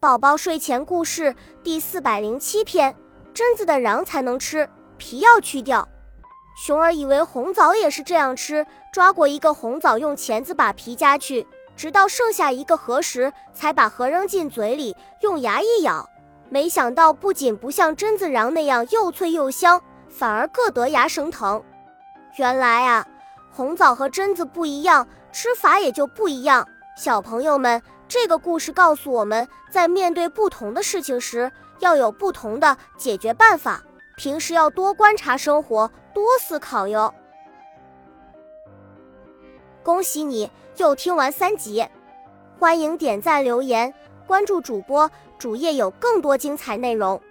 宝宝睡前故事第四百零七篇：榛子的瓤才能吃，皮要去掉。熊儿以为红枣也是这样吃，抓过一个红枣，用钳子把皮夹去，直到剩下一个核时，才把核扔进嘴里，用牙一咬。没想到不仅不像榛子瓤那样又脆又香，反而硌得牙生疼。原来啊，红枣和榛子不一样，吃法也就不一样。小朋友们。这个故事告诉我们在面对不同的事情时，要有不同的解决办法。平时要多观察生活，多思考哟。恭喜你又听完三集，欢迎点赞、留言、关注主播，主页有更多精彩内容。